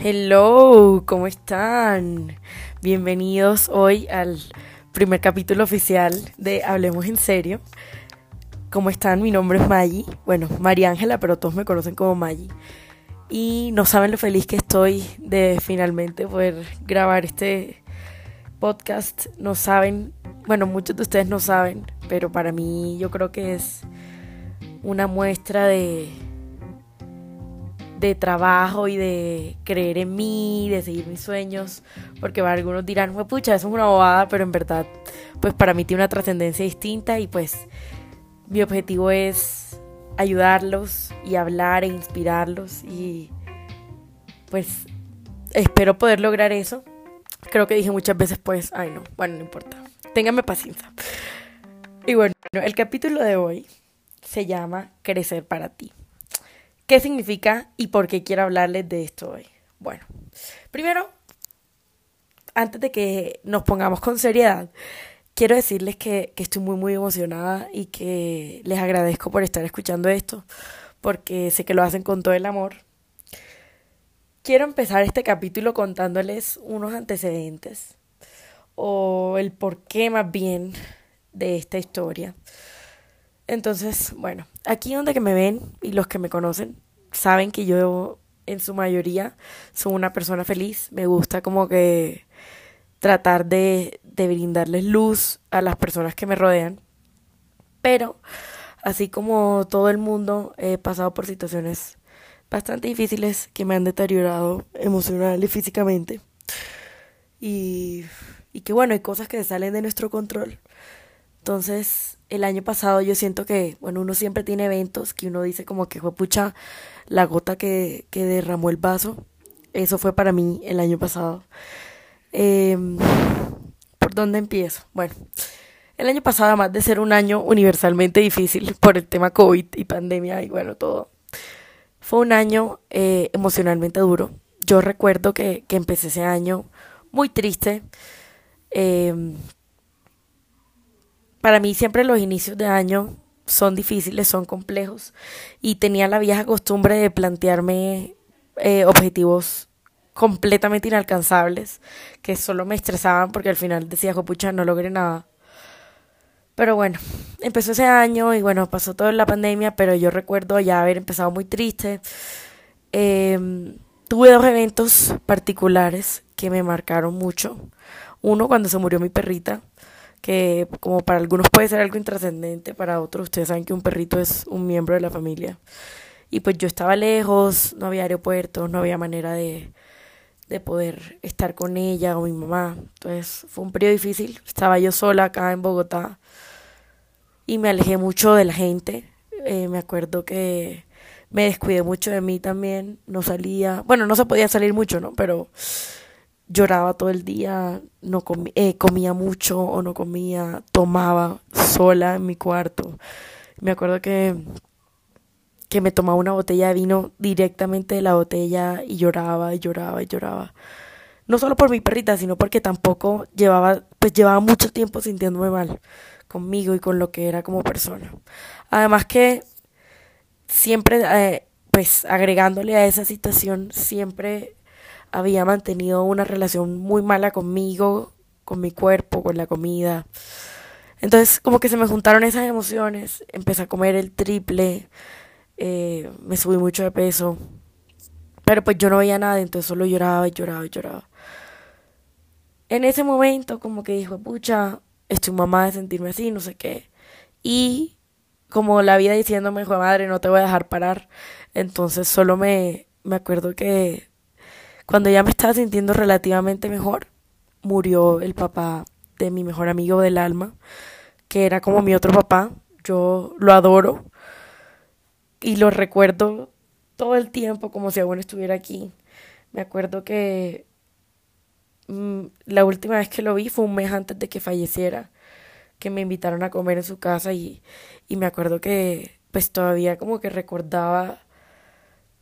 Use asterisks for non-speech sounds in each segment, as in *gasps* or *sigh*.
Hello, ¿cómo están? Bienvenidos hoy al primer capítulo oficial de Hablemos en serio. ¿Cómo están? Mi nombre es Maggie. Bueno, María Ángela, pero todos me conocen como Maggie. Y no saben lo feliz que estoy de finalmente poder grabar este podcast. No saben, bueno, muchos de ustedes no saben, pero para mí yo creo que es una muestra de de trabajo y de creer en mí, de seguir mis sueños, porque algunos dirán, pucha, eso es una bobada, pero en verdad, pues para mí tiene una trascendencia distinta y pues mi objetivo es ayudarlos y hablar e inspirarlos y pues espero poder lograr eso. Creo que dije muchas veces pues, ay no, bueno, no importa, ténganme paciencia. Y bueno, el capítulo de hoy se llama Crecer para ti. ¿Qué significa y por qué quiero hablarles de esto hoy? Bueno, primero, antes de que nos pongamos con seriedad, quiero decirles que, estoy muy, muy emocionada y que les agradezco por estar escuchando esto, porque sé que lo hacen con todo el amor. Quiero empezar este capítulo contándoles unos antecedentes o el por qué más bien de esta historia. Entonces, bueno, aquí donde que me ven y los que me conocen saben que yo en su mayoría soy una persona feliz. Me gusta como que tratar de, de brindarles luz a las personas que me rodean. Pero, así como todo el mundo, he pasado por situaciones bastante difíciles que me han deteriorado emocional y físicamente. Y, y que bueno, hay cosas que salen de nuestro control. Entonces, el año pasado yo siento que, bueno, uno siempre tiene eventos que uno dice como que fue pucha la gota que, que derramó el vaso. Eso fue para mí el año pasado. Em, ¿Por dónde empiezo? Bueno, el año pasado, además de ser un año universalmente difícil por el tema COVID y pandemia y bueno, todo, fue un año eh, emocionalmente duro. Yo recuerdo que, que empecé ese año muy triste. Eh, para mí siempre los inicios de año son difíciles, son complejos y tenía la vieja costumbre de plantearme eh, objetivos completamente inalcanzables que solo me estresaban porque al final decía, pucha, no logré nada. Pero bueno, empezó ese año y bueno, pasó toda la pandemia, pero yo recuerdo ya haber empezado muy triste. Em, tuve dos eventos particulares que me marcaron mucho. Uno cuando se murió mi perrita, que como para algunos puede ser algo intrascendente, para otros ustedes saben que un perrito es un miembro de la familia. Y pues yo estaba lejos, no había aeropuertos, no había manera de, de poder estar con ella o mi mamá. Entonces fue un periodo difícil. Estaba yo sola acá en Bogotá y me alejé mucho de la gente. Eh, me acuerdo que me descuidé mucho de mí también. No salía, bueno, no se podía salir mucho, ¿no? Pero lloraba todo el día, no eh, comía mucho o no comía, tomaba sola en mi cuarto. Me acuerdo que, que me tomaba una botella de vino directamente de la botella y lloraba y lloraba y lloraba. No solo por mi perrita, sino porque tampoco llevaba, pues llevaba mucho tiempo sintiéndome mal conmigo y con lo que era como persona. Además que siempre, eh, pues agregándole a esa situación, siempre había mantenido una relación muy mala conmigo, con mi cuerpo, con la comida. Entonces como que se me juntaron esas emociones, empecé a comer el triple, eh, me subí mucho de peso, pero pues yo no veía nada, entonces solo lloraba y lloraba y lloraba. En ese momento como que dijo, pucha, estoy mamá de sentirme así, no sé qué. Y como la vida diciéndome, hijo madre, no te voy a dejar parar. Entonces solo me, me acuerdo que cuando ya me estaba sintiendo relativamente mejor, murió el papá de mi mejor amigo del alma, que era como mi otro papá. Yo lo adoro y lo recuerdo todo el tiempo como si aún estuviera aquí. Me acuerdo que mm, la última vez que lo vi fue un mes antes de que falleciera, que me invitaron a comer en su casa y, y me acuerdo que pues todavía como que recordaba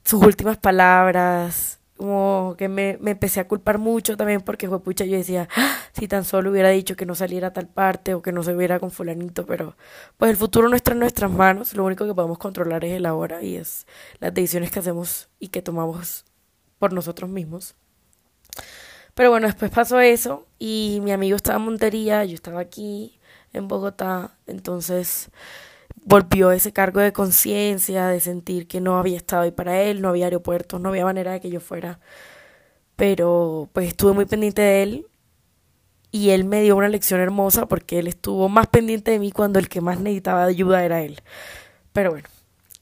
sus últimas palabras, como que me, me, empecé a culpar mucho también porque fue pucha, yo decía, ah, si tan solo hubiera dicho que no saliera a tal parte o que no se hubiera con fulanito, pero pues el futuro no está en nuestras manos, lo único que podemos controlar es el ahora y es las decisiones que hacemos y que tomamos por nosotros mismos. Pero bueno, después pasó eso y mi amigo estaba en Montería, yo estaba aquí en Bogotá, entonces volvió ese cargo de conciencia, de sentir que no había estado ahí para él, no había aeropuertos, no había manera de que yo fuera. Pero pues estuve muy pendiente de él y él me dio una lección hermosa porque él estuvo más pendiente de mí cuando el que más necesitaba ayuda era él. Pero bueno,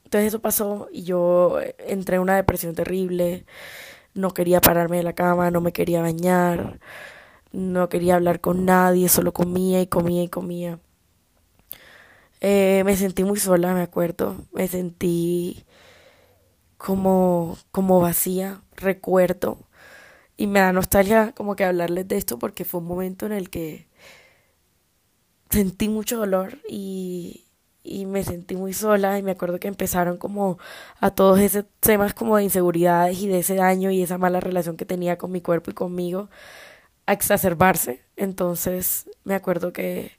entonces eso pasó y yo entré en una depresión terrible, no quería pararme de la cama, no me quería bañar, no quería hablar con nadie, solo comía y comía y comía. Eh, me sentí muy sola, me acuerdo, me sentí como, como vacía, recuerdo. Y me da nostalgia como que hablarles de esto porque fue un momento en el que sentí mucho dolor y, y me sentí muy sola. Y me acuerdo que empezaron como a todos esos temas como de inseguridades y de ese daño y esa mala relación que tenía con mi cuerpo y conmigo a exacerbarse. Entonces me acuerdo que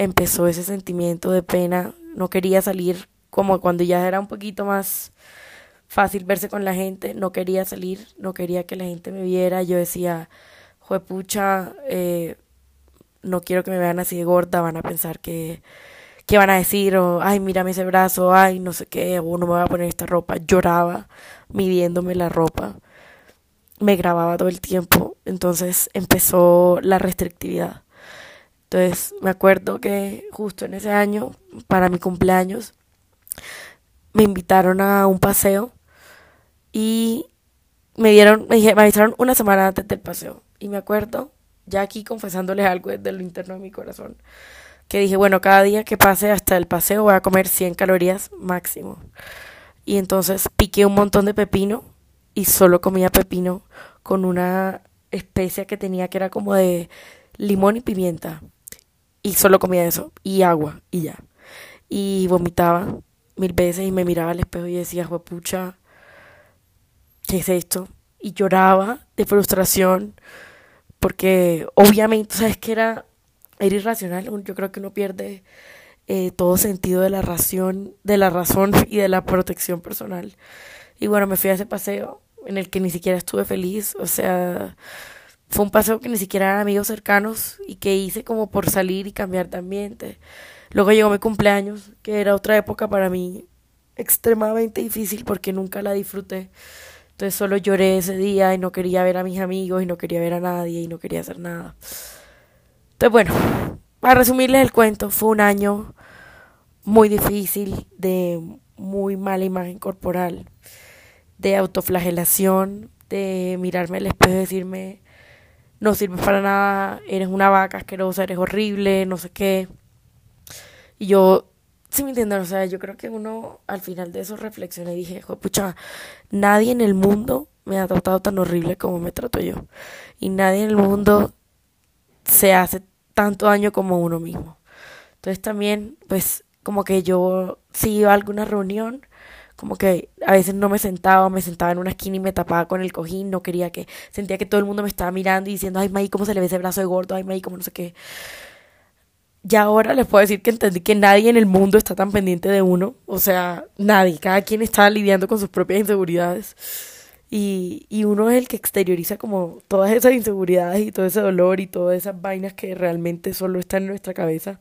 empezó ese sentimiento de pena, no quería salir como cuando ya era un poquito más fácil verse con la gente, no quería salir, no quería que la gente me viera, yo decía, juepucha, eh, no quiero que me vean así de gorda, van a pensar que, ¿qué van a decir? O, ay, mírame ese brazo, ay, no sé qué, o no me voy a poner esta ropa. Lloraba midiéndome la ropa, me grababa todo el tiempo, entonces empezó la restrictividad. Entonces me acuerdo que justo en ese año, para mi cumpleaños, me invitaron a un paseo y me dieron, me, me avisaron una semana antes del paseo. Y me acuerdo, ya aquí confesándoles algo desde lo interno de mi corazón, que dije, bueno, cada día que pase hasta el paseo voy a comer 100 calorías máximo. Y entonces piqué un montón de pepino y solo comía pepino con una especia que tenía que era como de limón y pimienta. Y solo comía eso y agua y ya. Y vomitaba mil veces y me miraba al espejo y decía, pucha, ¿qué es esto? Y lloraba de frustración porque obviamente, ¿sabes que era, irracional? Yo creo que uno pierde eh, todo sentido de la razón, de la razón *laughs* y de la protección personal. Y bueno, me fui a ese paseo en el que ni siquiera estuve feliz, o sea, fue un paseo que ni siquiera eran amigos cercanos y que hice como por salir y cambiar de ambiente. Luego llegó mi cumpleaños, que era otra época para mí extremadamente difícil porque nunca la disfruté. Entonces solo lloré ese día y no quería ver a mis amigos y no quería ver a nadie y no quería hacer nada. Entonces bueno, para resumirles el cuento, fue un año muy difícil de muy mala imagen corporal, de autoflagelación, de mirarme al espejo y decirme, no sirves para nada, eres una vaca asquerosa, eres horrible, no sé qué. Y yo Sí, me entienden, o sea, yo creo que uno al final de eso reflexioné y dije, pucha, nadie en el mundo me ha tratado tan horrible como me trato yo. Y nadie en el mundo se hace tanto daño como uno mismo. Entonces también, pues, como que yo si iba a alguna reunión, como que a veces no me sentaba, me sentaba en una esquina y me tapaba con el cojín, no quería que, sentía que todo el mundo me estaba mirando y diciendo, ay, May, ¿cómo se le ve ese brazo de gordo? Ay, May, ¿cómo no sé qué ya ahora les puedo decir que entendí que nadie en el mundo está tan pendiente de uno. O sea, nadie. Cada quien está lidiando con sus propias inseguridades. Y, y uno es el que exterioriza como todas esas inseguridades y todo ese dolor y todas esas vainas que realmente solo están en nuestra cabeza.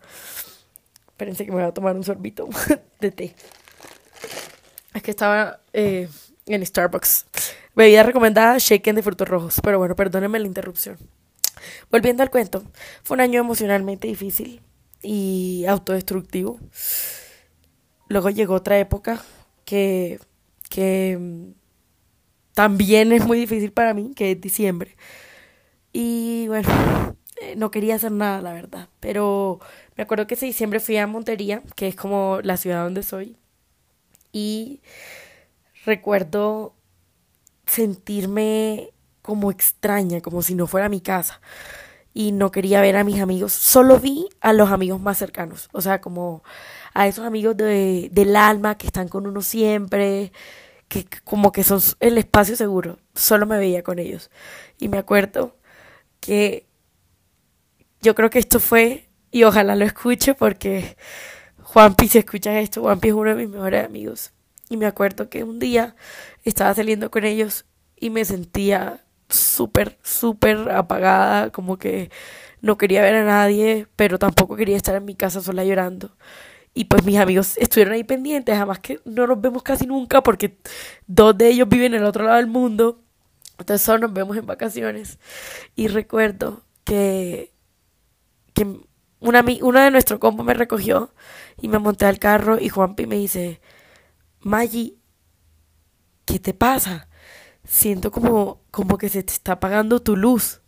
Espérense que me voy a tomar un sorbito *laughs* de té. Es que estaba eh, en Starbucks. Bebida recomendada, shaken de frutos rojos. Pero bueno, perdónenme la interrupción. Volviendo al cuento, fue un año emocionalmente difícil y autodestructivo. Luego llegó otra época que, que mm, también es muy difícil para mí, que es diciembre. Y bueno, eh, no quería hacer nada, la verdad. Pero me acuerdo que ese diciembre fui a Montería, que es como la ciudad donde soy. Y recuerdo sentirme como extraña, como si no fuera mi casa y no quería ver a mis amigos. Solo vi a los amigos más cercanos, o sea, como a esos amigos de, del alma que están con uno siempre, que como que son el espacio seguro. Solo me veía con ellos. Y me acuerdo que yo creo que esto fue, y ojalá lo escuche porque Juanpi, si escuchas esto, Juanpi es uno de mis mejores amigos. Y me acuerdo que un día estaba saliendo con ellos y me sentía súper, súper apagada, como que no quería ver a nadie, pero tampoco quería estar en mi casa sola llorando. Y pues mis amigos estuvieron ahí pendientes, además que no nos vemos casi nunca porque dos de ellos viven en el otro lado del mundo. Entonces solo nos vemos en vacaciones. Y recuerdo que, que una, una de nuestro combo me recogió y me monté al carro y Juanpi me dice, Maggie, ¿qué te pasa? Siento como, como que se te está apagando tu luz.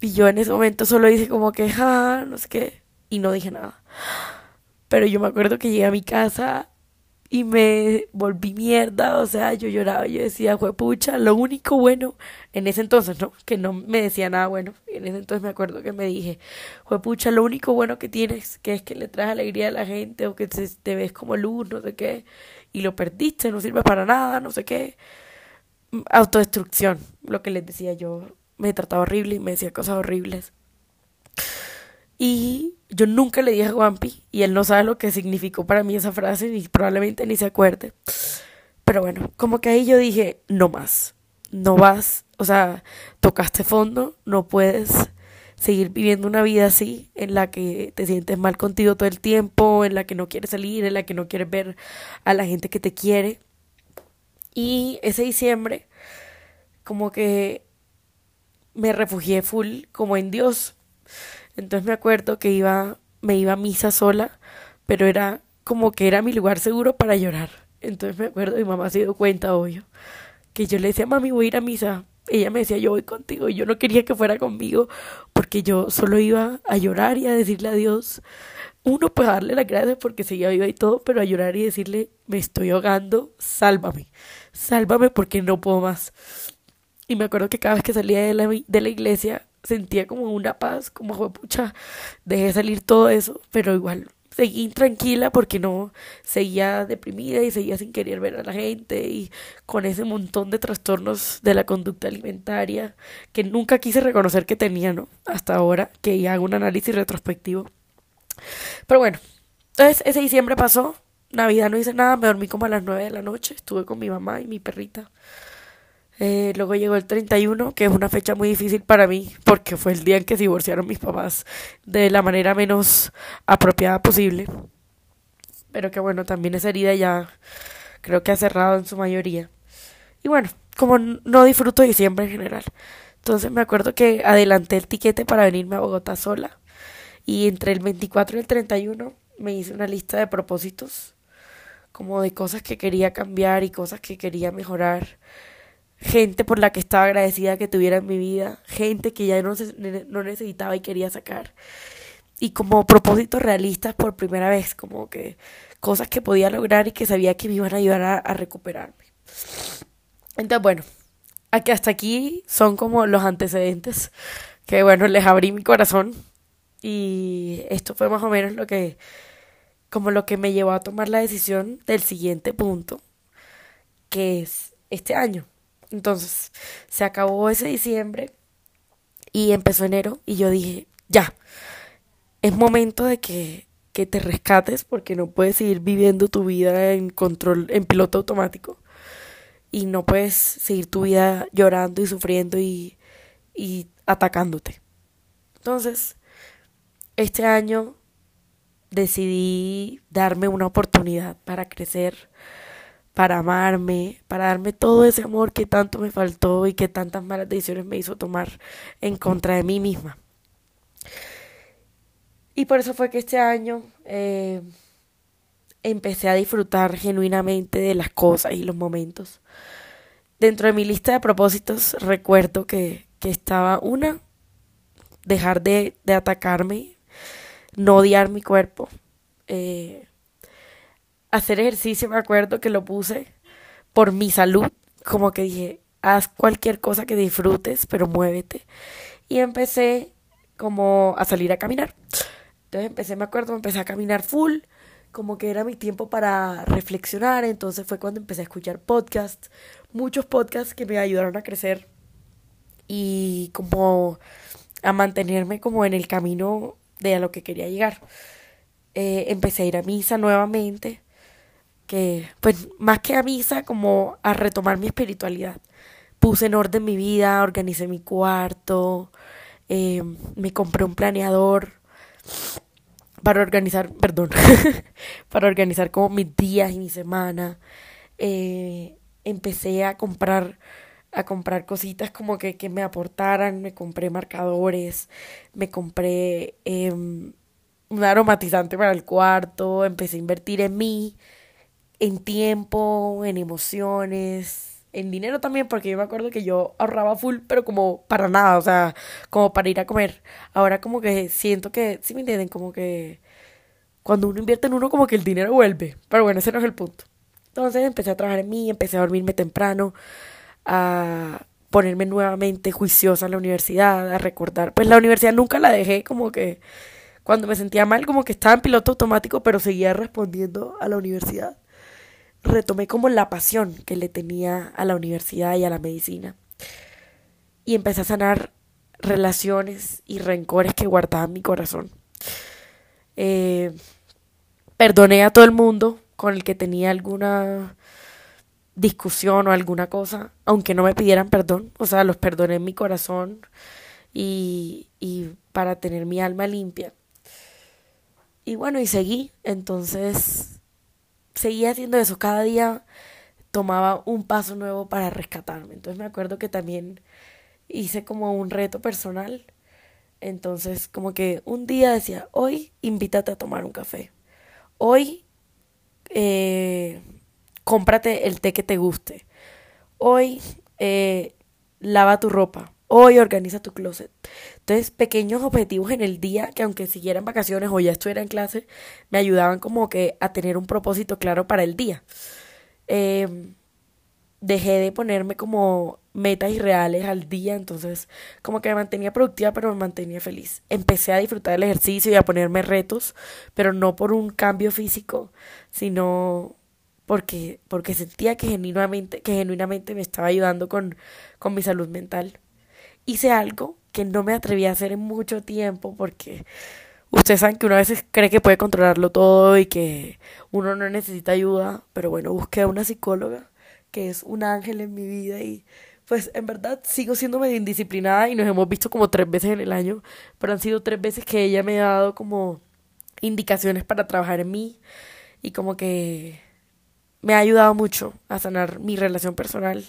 Y yo en ese momento solo hice como que, ah, no sé qué, y no dije nada. Pero yo me acuerdo que llegué a mi casa y me volví mierda, o sea, yo lloraba, yo decía, pucha, lo único bueno, en ese entonces, ¿no? Que no me decía nada bueno, en ese entonces me acuerdo que me dije, pucha, lo único bueno que tienes, que es que le traes alegría a la gente, o que te, ves como luz, no sé qué, y lo perdiste, no sirve para nada, no sé qué. Autodestrucción, lo que les decía yo, me trataba horrible y me decía cosas horribles. Y yo nunca le dije a Juanpi y él no sabe lo que significó para mí esa frase y probablemente ni se acuerde. Pero bueno, como que ahí yo dije, no más, no vas, o sea, tocaste fondo, no puedes seguir viviendo una vida así, en la que te sientes mal contigo todo el tiempo, en la que no quieres salir, en la que no quieres ver a la gente que te quiere. Y ese diciembre, como que me refugié full como en Dios entonces me acuerdo que iba, me iba a misa sola, pero era como que era mi lugar seguro para llorar. Entonces me acuerdo, mi mamá se dio cuenta, obvio, que yo le decía, mami, voy a ir a misa. Ella me decía, yo voy contigo. Y yo no quería que fuera conmigo porque yo solo iba a llorar y a decirle a Dios, uno, pues darle las gracias porque seguía viva y todo, pero a llorar y decirle, me estoy ahogando, sálvame, sálvame porque no puedo más. Y me acuerdo que cada vez que salía de la, de la iglesia, sentía como una paz, como pucha, dejé salir todo eso, pero igual seguí tranquila porque no seguía deprimida y seguía sin querer ver a la gente y con ese montón de trastornos de la conducta alimentaria que nunca quise reconocer que tenía, ¿no? Hasta ahora que hago un análisis retrospectivo. Pero bueno, entonces ese diciembre pasó, Navidad no hice nada, me dormí como a las 9 de la noche, estuve con mi mamá y mi perrita eh, luego llegó el 31, que es una fecha muy difícil para mí, porque fue el día en que se divorciaron mis papás de la manera menos apropiada posible. Pero que bueno, también esa herida ya creo que ha cerrado en su mayoría. Y bueno, como no disfruto diciembre en general. Entonces me acuerdo que adelanté el tiquete para venirme a Bogotá sola. Y entre el 24 y el 31 me hice una lista de propósitos, como de cosas que quería cambiar y cosas que quería mejorar gente por la que estaba agradecida que tuviera en mi vida, gente que ya no, no necesitaba y quería sacar. Y como propósitos realistas por primera vez, como que cosas que podía lograr y que sabía que me iban a ayudar a, recuperarme. Entonces, bueno, aquí hasta aquí son como los antecedentes que, bueno, les abrí mi corazón y esto fue más o menos lo que, como lo que me llevó a tomar la decisión del siguiente punto, que es este año. Entonces, se acabó ese diciembre y empezó enero y yo dije, ya, es momento de que, que te rescates porque no puedes seguir viviendo tu vida en control, en piloto automático. Y no puedes seguir tu vida llorando y sufriendo y, y atacándote. Entonces, este año decidí darme una oportunidad para crecer, para amarme, para darme todo ese amor que tanto me faltó y que tantas malas decisiones me hizo tomar en contra de mí misma. Y por eso fue que este año eh, empecé a disfrutar genuinamente de las cosas y los momentos. Dentro de mi lista de propósitos recuerdo que, que estaba una, dejar de, de atacarme, no odiar mi cuerpo. Eh, hacer ejercicio, me acuerdo que lo puse por mi salud, como que dije, haz cualquier cosa que disfrutes, pero muévete. Y empecé como a salir a caminar. Entonces empecé, me acuerdo, empecé a caminar full, como que era mi tiempo para reflexionar, entonces fue cuando empecé a escuchar podcasts, muchos podcasts que me ayudaron a crecer y como a mantenerme como en el camino de a lo que quería llegar. Eh, empecé a ir a misa nuevamente que, pues, más que a misa, como a retomar mi espiritualidad, puse en orden mi vida, organicé mi cuarto, eh, me compré un planeador para organizar, perdón, *laughs* para organizar como mis días y mi semana. Eh, empecé a comprar a comprar cositas como que, que, me aportaran, me compré marcadores, me compré eh, un aromatizante para el cuarto, empecé a invertir en mí, en tiempo, en emociones, en dinero también, porque yo me acuerdo que yo ahorraba full, pero como para nada, o sea, como para ir a comer. Ahora como que siento que, si me entienden, como que cuando uno invierte en uno, como que el dinero vuelve. Pero bueno, ese no es el punto. Entonces empecé a trabajar en mí, empecé a dormirme temprano, a ponerme nuevamente juiciosa en la universidad, a recordar. Pues la universidad nunca la dejé como que cuando me sentía mal, como que estaba en piloto automático, pero seguía respondiendo a la universidad. Retomé como la pasión que le tenía a la universidad y a la medicina. Y empecé a sanar relaciones y rencores que guardaba en mi corazón. Eh, perdoné a todo el mundo con el que tenía alguna discusión o alguna cosa, aunque no me pidieran perdón. O sea, los perdoné en mi corazón y, y para tener mi alma limpia. Y bueno, y seguí. Entonces, seguí haciendo eso. Cada día tomaba un paso nuevo para rescatarme. Entonces me acuerdo que también hice como un reto personal. Entonces, como que un día decía, hoy invítate a tomar un café. Hoy eh, cómprate el té que te guste. Hoy eh, lava tu ropa. Hoy organiza tu closet. Entonces, pequeños objetivos en el día que aunque siguiera en vacaciones o ya estuviera en clase, me ayudaban como que a tener un propósito claro para el día. Em, dejé de ponerme como metas irreales al día, entonces como que me mantenía productiva, pero me mantenía feliz. Empecé a disfrutar del ejercicio y a ponerme retos, pero no por un cambio físico, sino porque, porque sentía que genuinamente, que genuinamente me estaba ayudando con, con mi salud mental hice algo que no me atreví a hacer en mucho tiempo porque ustedes saben que uno a veces cree que puede controlarlo todo y que uno no necesita ayuda, pero bueno, busqué a una psicóloga que es un ángel en mi vida y pues en verdad sigo siendo medio indisciplinada y nos hemos visto como tres veces en el año, pero han sido tres veces que ella me ha dado como indicaciones para trabajar en mí y como que me ha ayudado mucho a sanar mi relación personal,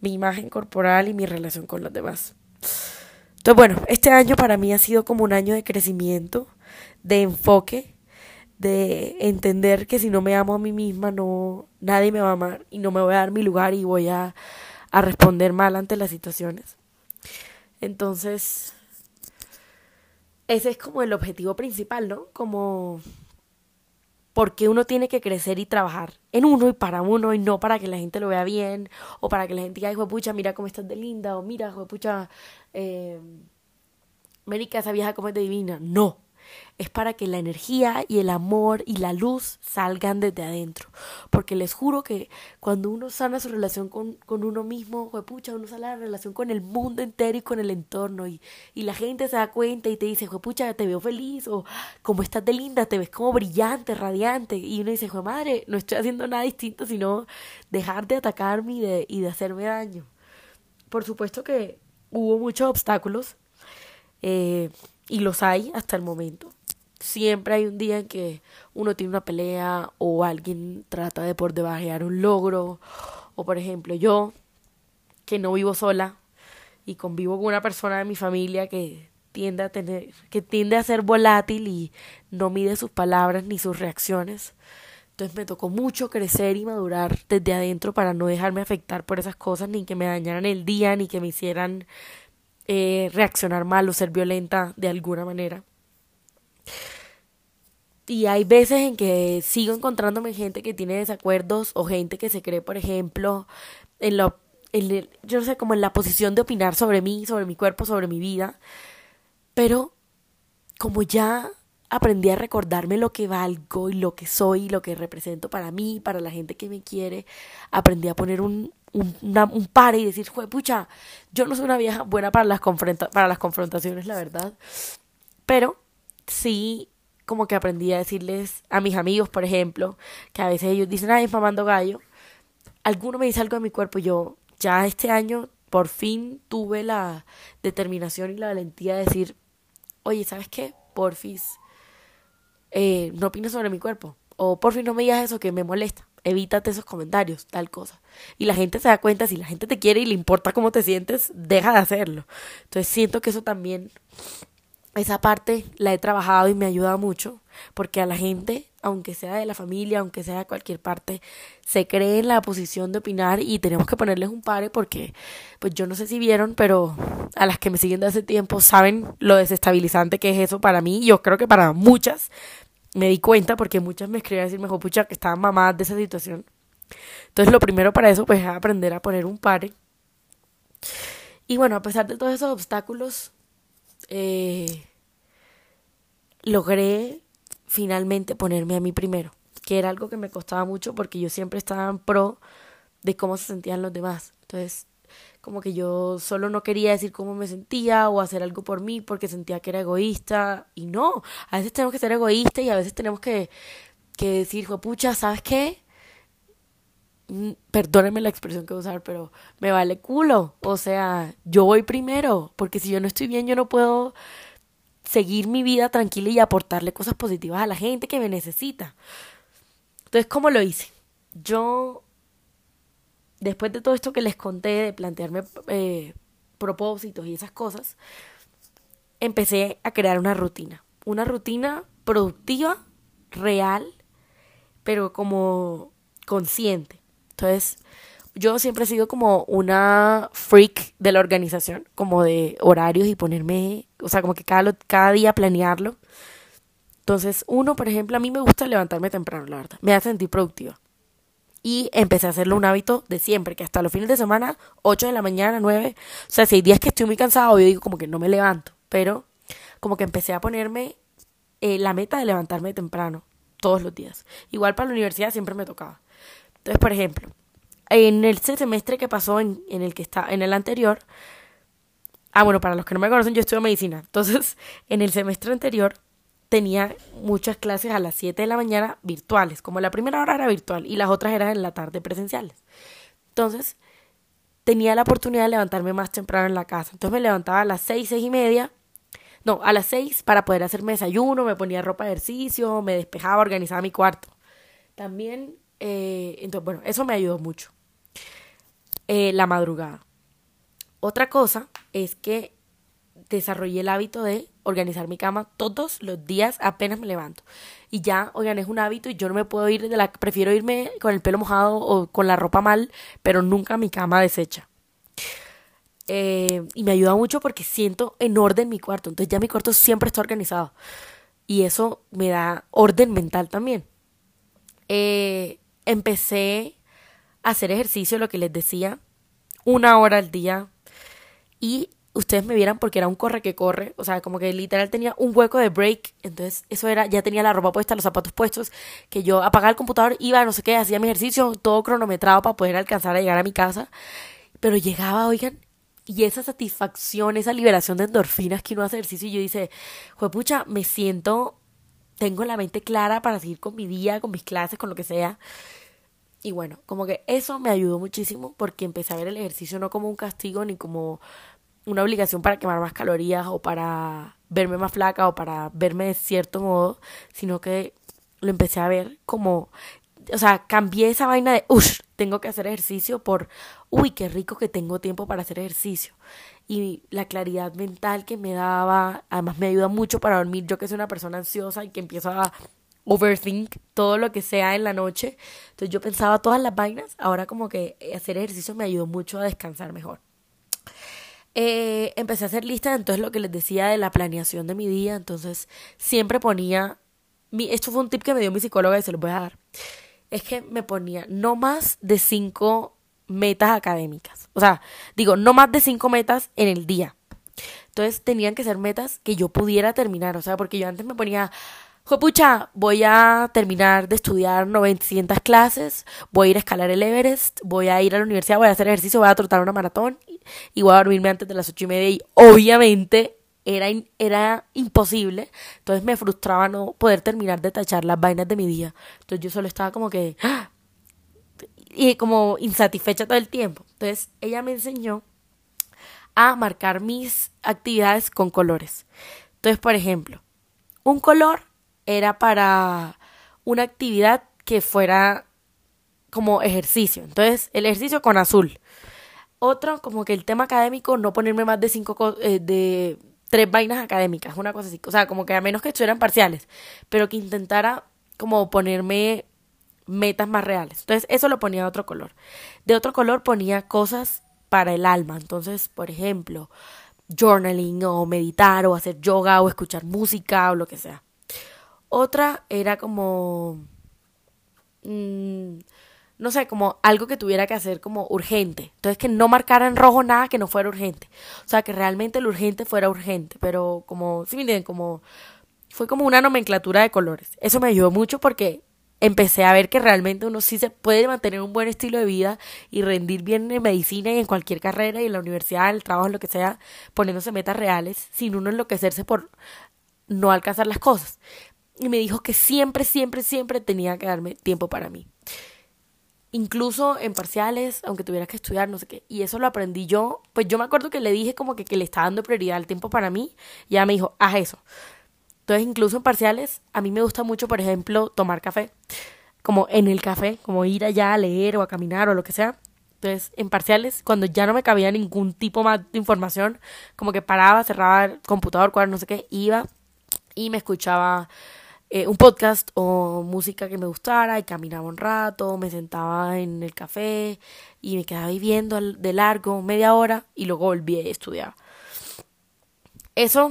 mi imagen corporal y mi relación con los demás. Entonces, bueno, este año para mí ha sido como un año de crecimiento, de enfoque, de entender que si no me amo a mí misma, no nadie me va a amar y no me voy a dar mi lugar y voy a, a responder mal ante las situaciones. Entonces, ese es como el objetivo principal, ¿no? Como porque uno tiene que crecer y trabajar en uno y para uno y no para que la gente lo vea bien o para que la gente diga, hijo pucha, mira cómo estás de linda o mira, hijo pucha, eh, América, esa vieja como es de divina. No, es para que la energía y el amor y la luz salgan desde adentro. Porque les juro que cuando uno sana su relación con, con uno mismo, pucha, uno sana la relación con el mundo entero y con el entorno. Y, y la gente se da cuenta y te dice, pucha, te veo feliz. O como estás de linda, te ves como brillante, radiante. Y uno dice, Jue madre, no estoy haciendo nada distinto sino dejar de atacarme y de, y de hacerme daño. Por supuesto que hubo muchos obstáculos. Eh, y los hay hasta el momento. Siempre hay un día en que uno tiene una pelea o alguien trata de por debajear un logro. O por ejemplo, yo, que no vivo sola y convivo con una persona de mi familia que tiende a tener, que tiende a ser volátil y no mide sus palabras ni sus reacciones. Entonces me tocó mucho crecer y madurar desde adentro para no dejarme afectar por esas cosas, ni que me dañaran el día, ni que me hicieran eh, reaccionar mal o ser violenta de alguna manera. Y hay veces en que sigo encontrándome gente que tiene desacuerdos o gente que se cree, por ejemplo, en lo, en, yo no sé, como en la posición de opinar sobre mí, sobre mi cuerpo, sobre mi vida. Pero como ya aprendí a recordarme lo que valgo y lo que soy y lo que represento para mí, para la gente que me quiere, aprendí a poner un, un, par y decir, pucha, yo no soy una vieja buena para las, para las confrontaciones, la verdad. Pero sí, como que aprendí a decirles a mis amigos, por ejemplo, que a veces ellos dicen, ay, mamando gallo. Alguno me dice algo de mi cuerpo yo, ya este año por fin tuve la determinación y la valentía de decir, oye, ¿sabes qué? Porfis, eh, no opines sobre mi cuerpo. O porfis no me digas eso que me molesta. Evítate esos comentarios, tal cosa. Y la gente se da cuenta, si la gente te quiere y le importa cómo te sientes, deja de hacerlo. Entonces siento que eso también, esa parte la he trabajado y me ayuda mucho, porque a la gente aunque sea de la familia, aunque sea de cualquier parte, se cree en la posición de opinar y tenemos que ponerles un pare porque, pues yo no sé si vieron, pero a las que me siguen de hace tiempo saben lo desestabilizante que es eso para mí. Yo creo que para muchas me di cuenta porque muchas me escribían a decir, mejor pucha, que estaban mamadas de esa situación. Entonces lo primero para eso pues es aprender a poner un pare. Y bueno, a pesar de todos esos obstáculos, eh, logré finalmente ponerme a mí primero, que era algo que me costaba mucho porque yo siempre estaba en pro de cómo se sentían los demás. Entonces, como que yo solo no quería decir cómo me sentía o hacer algo por mí porque sentía que era egoísta. Y no, a veces tenemos que ser egoístas y a veces tenemos que, que decir, pucha, ¿sabes qué? Mm, perdónenme la expresión que voy a usar, pero me vale culo. O sea, yo voy primero, porque si yo no estoy bien, yo no puedo seguir mi vida tranquila y aportarle cosas positivas a la gente que me necesita. Entonces, ¿cómo lo hice? Yo, después de todo esto que les conté, de plantearme eh, propósitos y esas cosas, empecé a crear una rutina. Una rutina productiva, real, pero como consciente. Entonces, yo siempre he sido como una freak de la organización, como de horarios y ponerme, o sea, como que cada, cada día planearlo. Entonces, uno, por ejemplo, a mí me gusta levantarme temprano, la verdad, me hace sentir productiva. Y empecé a hacerlo un hábito de siempre, que hasta los fines de semana, 8 de la mañana, 9, o sea, si hay días que estoy muy cansado, yo digo como que no me levanto, pero como que empecé a ponerme eh, la meta de levantarme temprano, todos los días. Igual para la universidad siempre me tocaba. Entonces, por ejemplo, en el semestre que pasó, en, en, el que está, en el anterior, ah, bueno, para los que no me conocen, yo estudio medicina. *laughs* Entonces, en el semestre anterior tenía muchas clases a las 7 de la mañana virtuales, como la primera hora era virtual y las otras eran en la tarde presenciales. Entonces, tenía la oportunidad de levantarme más temprano en la casa. Entonces me levantaba a las 6, 6 y media. No, a las 6 para poder hacerme desayuno, me ponía ropa de ejercicio, me despejaba, organizaba mi cuarto. También, eh, entonces, bueno, eso me ayudó mucho. Eh, la madrugada. Otra cosa es que desarrollé el hábito de organizar mi cama todos los días apenas me levanto. Y ya, oigan, es un hábito y yo no me puedo ir de la... Prefiero irme con el pelo mojado o con la ropa mal, pero nunca mi cama deshecha. Eh, y me ayuda mucho porque siento en orden mi cuarto. Entonces ya mi cuarto siempre está organizado. Y eso me da orden mental también. Eh, empecé hacer ejercicio, lo que les decía, una hora al día. Y ustedes me vieran porque era un corre que corre, o sea, como que literal tenía un hueco de break, entonces eso era, ya tenía la ropa puesta, los zapatos puestos, que yo apagaba el computador, iba, no sé qué, hacía mi ejercicio, todo cronometrado para poder alcanzar a llegar a mi casa, pero llegaba, oigan, y esa satisfacción, esa liberación de endorfinas que uno hace ejercicio, y yo dice, pucha, me siento, tengo la mente clara para seguir con mi día, con mis clases, con lo que sea, y bueno, como que eso me ayudó muchísimo porque empecé a ver el ejercicio no como un castigo ni como una obligación para quemar más calorías o para verme más flaca o para verme de cierto modo, sino que lo empecé a ver como, o sea, cambié esa vaina de, uff, tengo que hacer ejercicio por, uy, qué rico que tengo tiempo para hacer ejercicio. Y la claridad mental que me daba, además me ayuda mucho para dormir, yo que soy una persona ansiosa y que empiezo a overthink todo lo que sea en la noche. Entonces yo pensaba todas las vainas, ahora como que hacer ejercicio me ayudó mucho a descansar mejor. Eh, empecé a hacer listas, entonces lo que les decía de la planeación de mi día, entonces siempre ponía, mi, esto fue un tip que me dio mi psicóloga y se lo voy a dar, es que me ponía no más de cinco metas académicas, o sea, digo, no más de cinco metas en el día. Entonces tenían que ser metas que yo pudiera terminar, o sea, porque yo antes me ponía, pucha, voy a terminar de estudiar 900 clases, voy a ir a escalar el Everest, voy a ir a la universidad, voy a hacer ejercicio, voy a trotar una maratón y voy a dormirme antes de las ocho y media y obviamente era, era imposible. Entonces me frustraba no poder terminar de tachar las vainas de mi día. Entonces yo solo estaba como que... y como insatisfecha todo el tiempo. Entonces ella me enseñó a marcar mis actividades con colores. Entonces, por ejemplo, un color era para una actividad que fuera como ejercicio. Entonces, el ejercicio con azul. Otro, como que el tema académico, no ponerme más de cinco, eh, de tres vainas académicas, una cosa así. O sea, como que a menos que estuvieran parciales, pero que intentara como ponerme metas más reales. Entonces, eso lo ponía de otro color. De otro color ponía cosas para el alma. Entonces, por ejemplo, journaling o meditar o hacer yoga o escuchar música o lo que sea. Otra era como... Mmm, no sé, como algo que tuviera que hacer como urgente. Entonces que no marcara en rojo nada que no fuera urgente. O sea, que realmente lo urgente fuera urgente, pero como, ¿sí me entienden? Como, fue como una nomenclatura de colores. Eso me ayudó mucho porque empecé a ver que realmente uno sí se puede mantener un buen estilo de vida y rendir bien en medicina y en cualquier carrera y en la universidad, en el trabajo, en lo que sea, poniéndose metas reales, sin uno enloquecerse por no alcanzar las cosas. Y me dijo que siempre, siempre, siempre tenía que darme tiempo para mí incluso en parciales, aunque tuviera que estudiar, no sé qué. Y eso lo aprendí yo. Pues yo me acuerdo que le dije como que, que le estaba dando prioridad al tiempo para mí. Y ella me dijo, haz eso. Entonces, incluso en parciales, a mí me gusta mucho, por ejemplo, tomar café. Como en el café, como ir allá a leer o a caminar o lo que sea. Entonces, en parciales, cuando ya no me cabía ningún tipo más de información, como que paraba, cerraba el computador, cuadro, no sé qué, iba y me escuchaba eh, un podcast o música que me gustara y caminaba un rato, me sentaba en el café y me quedaba viviendo de largo media hora y luego volví a estudiar. Eso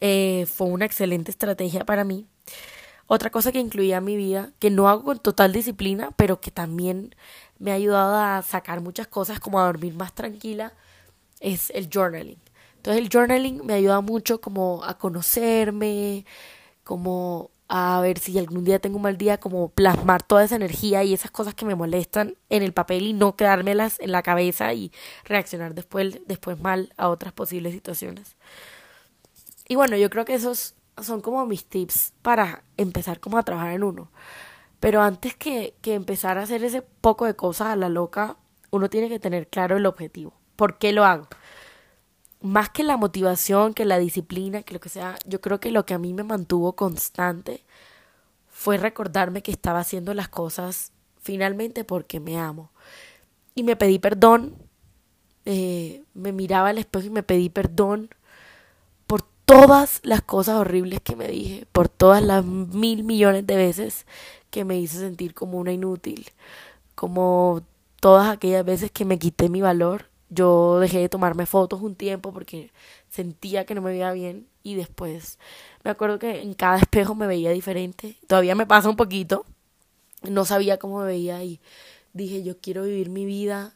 eh, fue una excelente estrategia para mí. Otra cosa que incluía en mi vida, que no hago con total disciplina, pero que también me ha ayudado a sacar muchas cosas, como a dormir más tranquila, es el journaling. Entonces el journaling me ayuda mucho como a conocerme, como a ver si algún día tengo un mal día, como plasmar toda esa energía y esas cosas que me molestan en el papel y no quedármelas en la cabeza y reaccionar después, después mal a otras posibles situaciones. Y bueno, yo creo que esos son como mis tips para empezar como a trabajar en uno. Pero antes que, que empezar a hacer ese poco de cosas a la loca, uno tiene que tener claro el objetivo. ¿Por qué lo hago? Más que la motivación, que la disciplina, que lo que sea, yo creo que lo que a mí me mantuvo constante fue recordarme que estaba haciendo las cosas finalmente porque me amo. Y me pedí perdón, eh, me miraba al espejo y me pedí perdón por todas las cosas horribles que me dije, por todas las mil millones de veces que me hice sentir como una inútil, como todas aquellas veces que me quité mi valor yo dejé de tomarme fotos un tiempo porque sentía que no me veía bien y después me acuerdo que en cada *laughs* espejo me veía diferente. Todavía me pasa un poquito. No sabía cómo me veía y dije, yo quiero vivir mi vida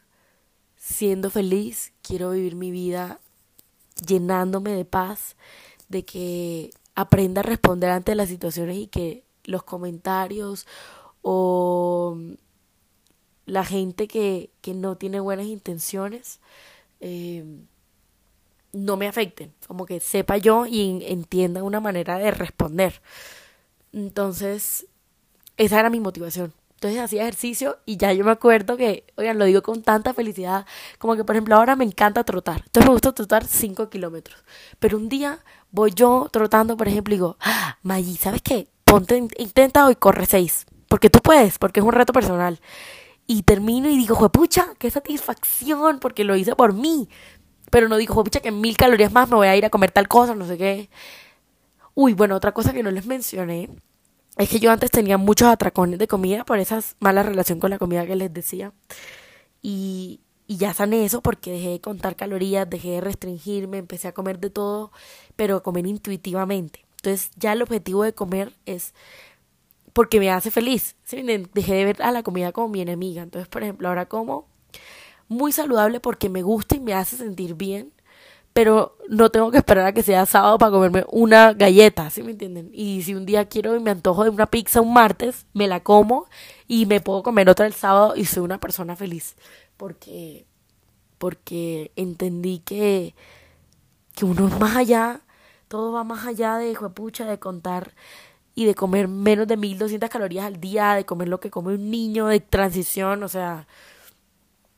siendo feliz, quiero vivir mi vida llenándome de paz, de que aprenda a responder ante las situaciones y que los comentarios o la gente que, que no tiene buenas intenciones eh, no me afecten, como que sepa yo y entienda una manera de responder. Entonces, esa era mi motivación. Entonces hacía ejercicio y ya yo me acuerdo que, oigan, lo digo con tanta felicidad, como que por ejemplo ahora me encanta trotar. Entonces me gusta trotar 5 kilómetros. Pero un día voy yo trotando, por ejemplo, y digo, ah, Maggi, ¿sabes qué? Ponte, intenta hoy, corre 6. Porque tú puedes, porque es un reto personal y termino y digo, pucha, qué satisfacción, porque lo hice por mí. Pero no digo, pucha, que mil calorías más me voy a ir a comer tal cosa, no sé qué. Uy, bueno, otra cosa que no les mencioné es que yo antes tenía muchos atracones de comida por esa mala relación con la comida que les decía. Y, y ya sané eso porque dejé de contar calorías, dejé de restringirme, empecé a comer de todo, pero a comer intuitivamente. Entonces ya el objetivo de comer es porque me hace feliz. Dejé de ver a la comida como mi enemiga. Entonces, por ejemplo, ahora como muy saludable porque me gusta y me hace sentir bien, pero no tengo que esperar a que sea sábado para comerme una galleta, ¿sí me entienden? Y si un día quiero y me antojo de una pizza un martes, me la como y me puedo comer otra el sábado y soy una persona feliz. Porque, porque entendí que, que uno es más allá, todo va más allá de, pucha, de contar y de comer menos de 1200 calorías al día, de comer lo que come un niño de transición, o sea,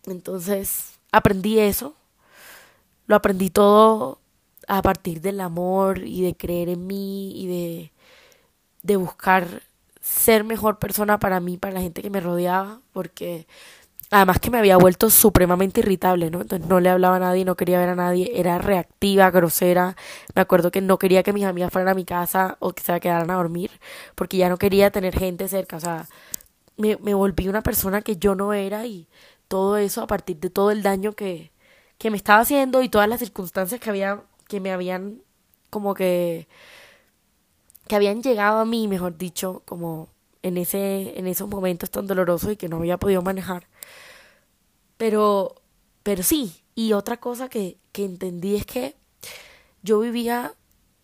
entonces aprendí eso. Lo aprendí todo a partir del amor y de creer en mí y de, de buscar ser mejor persona para mí, para la gente que me rodeaba, porque además que me había vuelto supremamente irritable, ¿no? Entonces no le hablaba a nadie, no quería ver a nadie, era reactiva, grosera. Me acuerdo que no quería que mis amigas fueran a mi casa o que se quedaran a dormir, porque ya no quería tener gente cerca, o sea, me, volví una persona que yo no era y todo eso a partir de todo el daño que, que me estaba haciendo y todas las circunstancias que había que me habían como que que habían llegado a mí, mejor dicho, como en ese en esos momentos tan dolorosos y que no había podido manejar. Pero pero sí, y otra cosa que que entendí es que yo vivía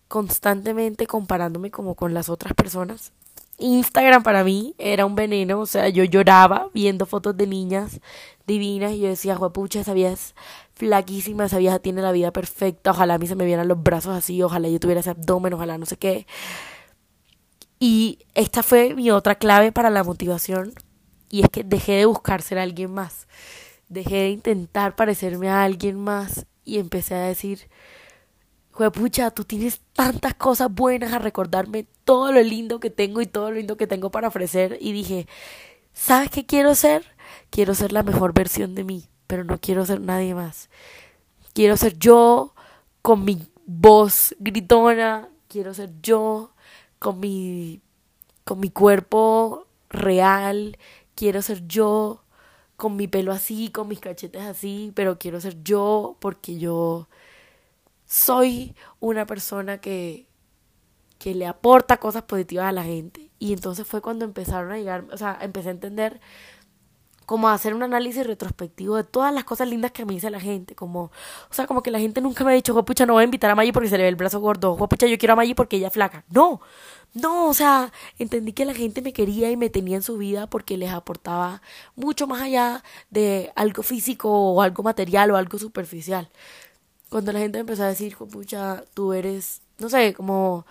constantemente comparándome como con las otras personas. Instagram para mí era un veneno, o sea, yo lloraba viendo fotos de niñas divinas y yo decía, juepucha, esa vieja es flaquísima, esa vieja tiene la vida perfecta, ojalá a mí se me vieran los brazos así, ojalá yo tuviera ese abdomen, ojalá no sé qué. Y esta fue mi otra clave para la motivación y es que dejé de buscar ser alguien más, dejé de intentar parecerme a alguien más y empecé a decir, juepucha, tú tienes tantas cosas buenas a recordarme todo lo lindo que tengo y todo lo lindo que tengo para ofrecer y dije, ¿sabes qué quiero ser? Quiero ser la mejor versión de mí, pero no quiero ser nadie más. Quiero ser yo con mi voz gritona, quiero ser yo con mi con mi cuerpo real, quiero ser yo con mi pelo así, con mis cachetes así, pero quiero ser yo porque yo soy una persona que que le aporta cosas positivas a la gente. Y entonces fue cuando empezaron a llegar, o sea, empecé a entender como hacer un análisis retrospectivo de todas las cosas lindas que me dice la gente, como, o sea, como que la gente nunca me ha dicho, pucha, no voy a invitar a Maggie porque se le ve el brazo gordo, pucha, yo quiero a Maggie porque ella es flaca. No, no, o sea, entendí que la gente me quería y me tenía en su vida porque les aportaba mucho más allá de algo físico o algo material o algo superficial. Cuando la gente empezó a decir, pucha, tú eres, no sé, como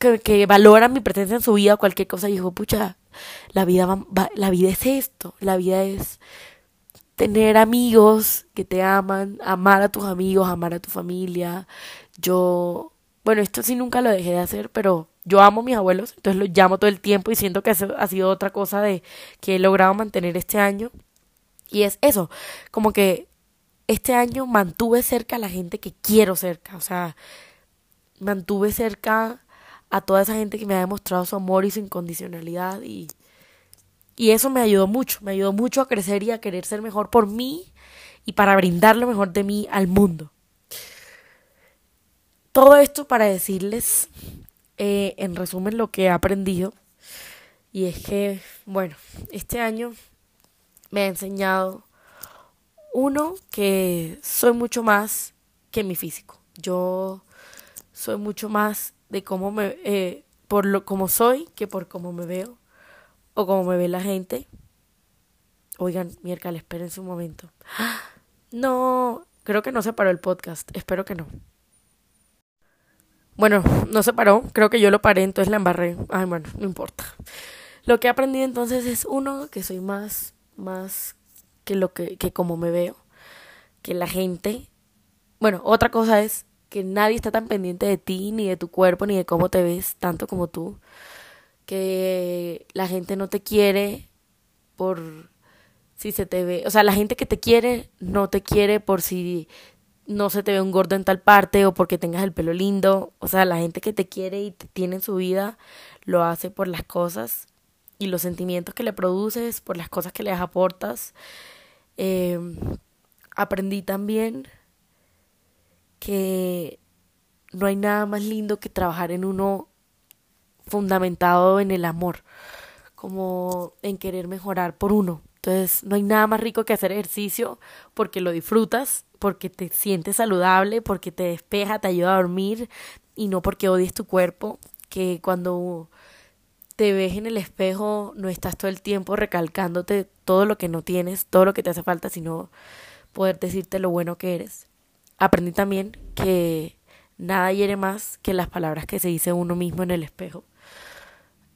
que, que valoran mi presencia en su vida o cualquier cosa, y dijo, pucha, la vida, va, la vida es esto, la vida es tener amigos que te aman, amar a tus amigos, amar a tu familia. Yo, bueno, esto sí nunca lo dejé de hacer, pero yo amo a mis abuelos, entonces los llamo todo el tiempo y siento que eso ha sido otra cosa de que he logrado mantener este año. Y es eso, como que este año mantuve cerca a la gente que quiero cerca, o sea, mantuve cerca a toda esa gente que me ha demostrado su amor y su incondicionalidad y, y eso me ayudó mucho, me ayudó mucho a crecer y a querer ser mejor por mí y para brindar lo mejor de mí al mundo. Todo esto para decirles, eh, en resumen, lo que he aprendido. Y es que, bueno, este año me ha enseñado, uno, que soy mucho más que mi físico. Yo soy mucho más de cómo me, eh, por lo como soy que por cómo me veo o cómo me ve la gente. Oigan, miércoles, espérense un momento. *gasps* No, creo que no se paró el podcast, espero que no. Bueno, no se paró, creo que yo lo paré, entonces la embarré. Ay, bueno, no importa. Lo que he aprendido entonces es uno, que soy más, más que lo que, que como me veo, que la gente. Bueno, otra cosa es que nadie está tan pendiente de ti, ni de tu cuerpo, ni de cómo te ves, tanto como tú. Que la gente no te quiere por si se te ve, o sea, la gente que te quiere no te quiere por si no se te ve un gordo en tal parte o porque tengas el pelo lindo, o sea, la gente que te quiere y te tiene en su vida lo hace por las cosas y los sentimientos que le produces, por las cosas que les aportas. Eh, aprendí también que no hay nada más lindo que trabajar en uno fundamentado en el amor, como en querer mejorar por uno. Entonces, no hay nada más rico que hacer ejercicio porque lo disfrutas, porque te sientes saludable, porque te despeja, te ayuda a dormir y no porque odies tu cuerpo, que cuando te ves en el espejo no estás todo el tiempo recalcándote todo lo que no tienes, todo lo que te hace falta, sino poder decirte lo bueno que eres aprendí también que nada hiere más que las palabras que se dice uno mismo en el espejo.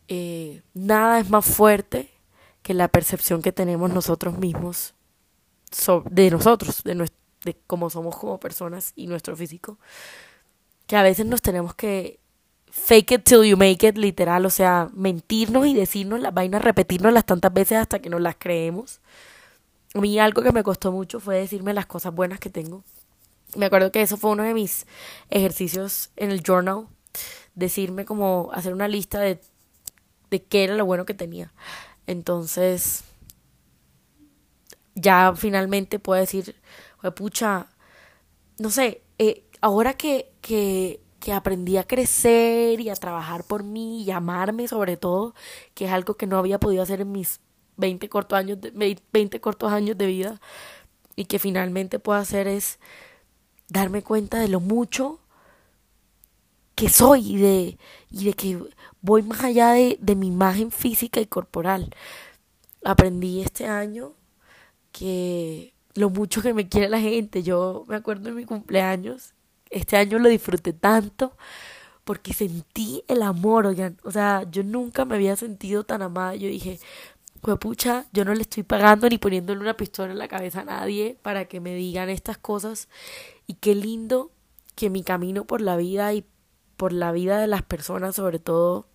Eh, nada es más fuerte que la percepción que tenemos nosotros mismos de nosotros, de de cómo somos como personas y nuestro físico, que a veces nos tenemos que fake it till you make it, literal, o sea, mentirnos y decirnos las vainas, repetirnos las tantas veces hasta que nos las creemos. A mí algo que me costó mucho fue decirme las cosas buenas que tengo. Me acuerdo que eso fue uno de mis ejercicios en el journal, decirme como hacer una lista de, de qué era lo bueno que tenía. Entonces, ya finalmente puedo decir, pucha, no sé, eh, ahora que, que, que aprendí a crecer y a trabajar por mí y amarme sobre todo, que es algo que no había podido hacer en mis 20 cortos años de, 20 cortos años de vida y que finalmente puedo hacer es darme cuenta de lo mucho que soy y de, y de que voy más allá de, de mi imagen física y corporal. Aprendí este año que lo mucho que me quiere la gente. Yo me acuerdo de mi cumpleaños. Este año lo disfruté tanto porque sentí el amor, oigan. O sea, yo nunca me había sentido tan amada. Yo dije, pucha, yo no le estoy pagando ni poniéndole una pistola en la cabeza a nadie para que me digan estas cosas. Y qué lindo que mi camino por la vida y por la vida de las personas sobre todo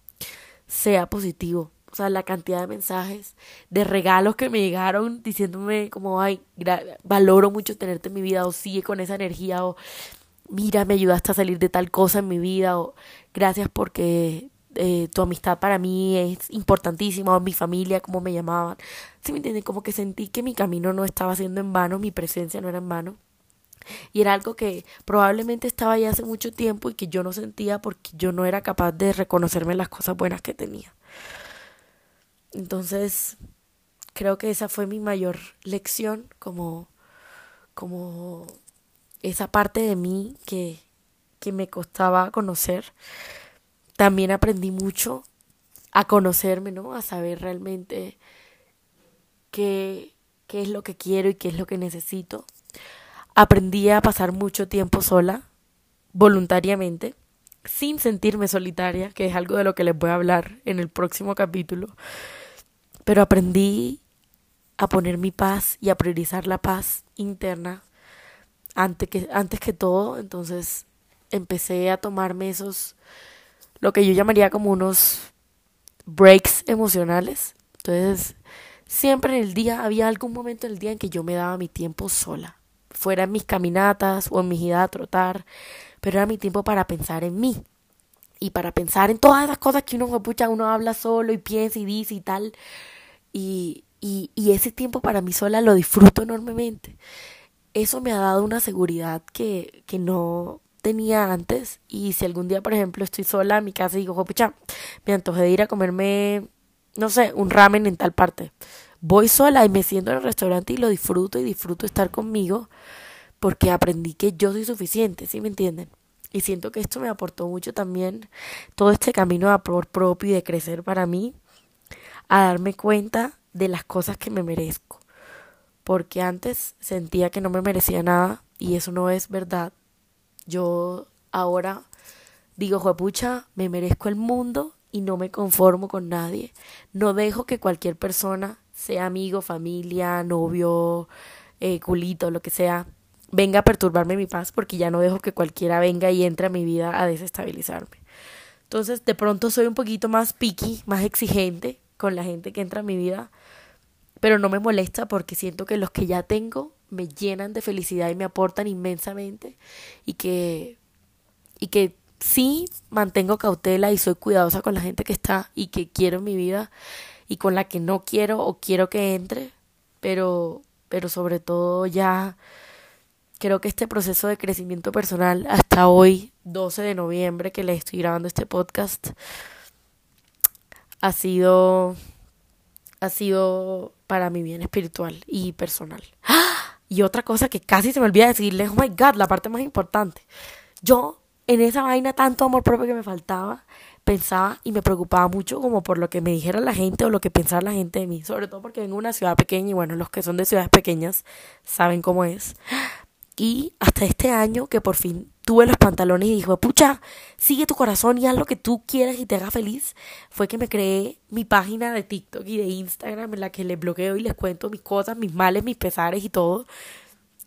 sea positivo o sea, la cantidad de mensajes, de regalos que me llegaron diciéndome como, ay, valoro mucho tenerte en mi vida, o sigue con esa energía, o mira, me ayudaste a salir de tal cosa en mi vida, o gracias porque eh, tu amistad para mí es importantísima, o mi familia, como me llamaban. ¿Sí me entienden? Como que sentí que mi camino no estaba siendo en vano, mi presencia no era en vano. Y era algo que probablemente estaba ya hace mucho tiempo y que yo no sentía porque yo no era capaz de reconocerme las cosas buenas que tenía. Entonces, creo que esa fue mi mayor lección, como, como esa parte de mí que, que me costaba conocer. También aprendí mucho a conocerme, ¿no? A saber realmente qué, qué es lo que quiero y qué es lo que necesito. Aprendí a pasar mucho tiempo sola, voluntariamente, sin sentirme solitaria, que es algo de lo que les voy a hablar en el próximo capítulo. Pero aprendí a poner mi paz y a priorizar la paz interna antes que, antes que todo. Entonces empecé a tomarme esos, lo que yo llamaría como unos breaks emocionales. Entonces, siempre en el día, había algún momento en el día en que yo me daba mi tiempo sola. Fuera en mis caminatas o en mis idas a trotar, pero era mi tiempo para pensar en mí y para pensar en todas esas cosas que uno, pucha, uno habla solo y piensa y dice y tal. Y, y, y ese tiempo para mí sola lo disfruto enormemente. Eso me ha dado una seguridad que, que no tenía antes. Y si algún día, por ejemplo, estoy sola en mi casa y digo, pucha, me antojé de ir a comerme, no sé, un ramen en tal parte. Voy sola y me siento en el restaurante y lo disfruto y disfruto estar conmigo porque aprendí que yo soy suficiente, ¿sí me entienden? Y siento que esto me aportó mucho también todo este camino de amor propio y de crecer para mí a darme cuenta de las cosas que me merezco. Porque antes sentía que no me merecía nada y eso no es verdad. Yo ahora digo, juepucha, me merezco el mundo y no me conformo con nadie. No dejo que cualquier persona, sea amigo, familia, novio, eh, culito, lo que sea, venga a perturbarme mi paz porque ya no dejo que cualquiera venga y entre a mi vida a desestabilizarme. Entonces, de pronto soy un poquito más picky, más exigente con la gente que entra a mi vida, pero no me molesta porque siento que los que ya tengo me llenan de felicidad y me aportan inmensamente y que y que sí mantengo cautela y soy cuidadosa con la gente que está y que quiero en mi vida y con la que no quiero o quiero que entre, pero pero sobre todo ya creo que este proceso de crecimiento personal hasta hoy, 12 de noviembre que le estoy grabando este podcast, ha sido ha sido para mi bien espiritual y personal. Y otra cosa que casi se me olvida decirles, oh my god, la parte más importante. Yo en esa vaina tanto amor propio que me faltaba, pensaba y me preocupaba mucho como por lo que me dijera la gente o lo que pensara la gente de mí, sobre todo porque vengo de una ciudad pequeña y bueno, los que son de ciudades pequeñas saben cómo es. Y hasta este año que por fin tuve los pantalones y dije, pucha, sigue tu corazón y haz lo que tú quieras y te haga feliz, fue que me creé mi página de TikTok y de Instagram en la que les bloqueo y les cuento mis cosas, mis males, mis pesares y todo.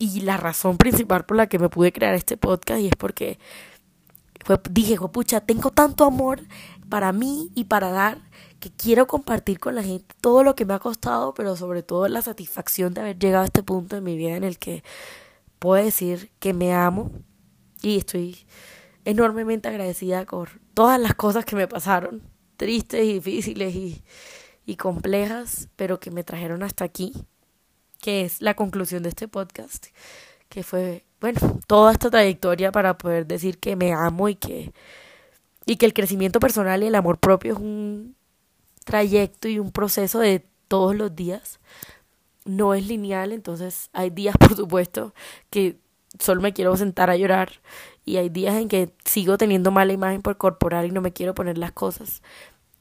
y la razón principal por la que me pude crear este podcast y es porque dije, pucha, tengo tanto amor para mí y para dar que quiero compartir con la gente todo lo que me ha costado, pero sobre todo la satisfacción de haber llegado a este punto en mi vida en el que puedo decir que me amo y estoy enormemente agradecida por todas las cosas que me pasaron, tristes y difíciles y, y complejas, pero que me trajeron hasta aquí, que es la conclusión de este podcast, que fue, bueno, toda esta trayectoria para poder decir que me amo y que, y que el crecimiento personal y el amor propio es un trayecto y un proceso de todos los días. No es lineal, entonces hay días, *laughs* por supuesto, que solo me quiero sentar a llorar y hay días en que sigo teniendo mala imagen por corporal y no me quiero poner las cosas.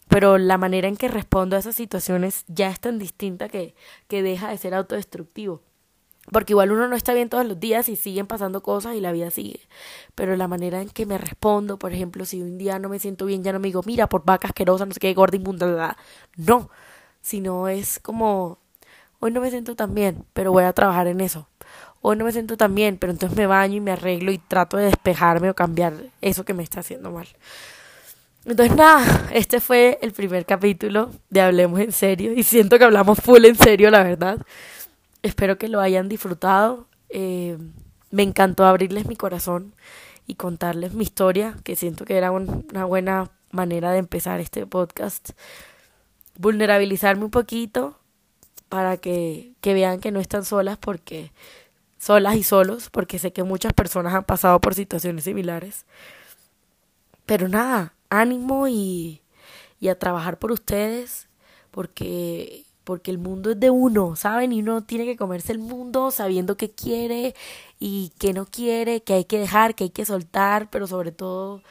Pero la manera en que respondo a esas situaciones ya es tan distinta que, que deja de ser autodestructivo. Porque igual uno no está bien todos los días y siguen pasando cosas y la vida sigue. Pero la manera en que me respondo, por ejemplo, si un día no me siento bien, ya no me digo, mira, por vaca asquerosa, no sé qué, gorda, inmunda, no. Sino es como, hoy no me siento tan bien, pero voy a trabajar en eso. Hoy no me siento tan bien, pero entonces me baño y me arreglo y trato de despejarme o cambiar eso que me está haciendo mal. Entonces nada, este fue el primer capítulo de Hablemos en serio y siento que hablamos full en serio, la verdad. Espero que lo hayan disfrutado. Eh, me encantó abrirles mi corazón y contarles mi historia, que siento que era una buena manera de empezar este podcast. Vulnerabilizarme un poquito para que, que vean que no están solas porque solas y solos, porque sé que muchas personas han pasado por situaciones similares. Pero nada, ánimo y, y a trabajar por ustedes, porque porque el mundo es de uno, ¿saben? Y uno tiene que comerse el mundo sabiendo qué quiere y qué no quiere, qué hay que dejar, qué hay que soltar, pero sobre todo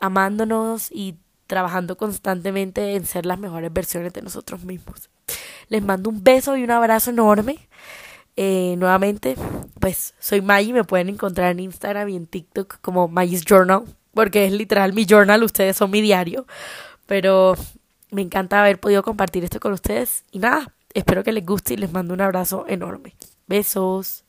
amándonos y trabajando constantemente en ser las mejores versiones de nosotros mismos. Les mando un beso y un abrazo enorme. Eh, nuevamente, pues soy Maggie, me pueden encontrar en Instagram y en TikTok como Maggie's Journal, porque es literal mi journal, ustedes son mi diario. Pero me encanta haber podido compartir esto con ustedes y nada, espero que les guste y les mando un abrazo enorme. Besos.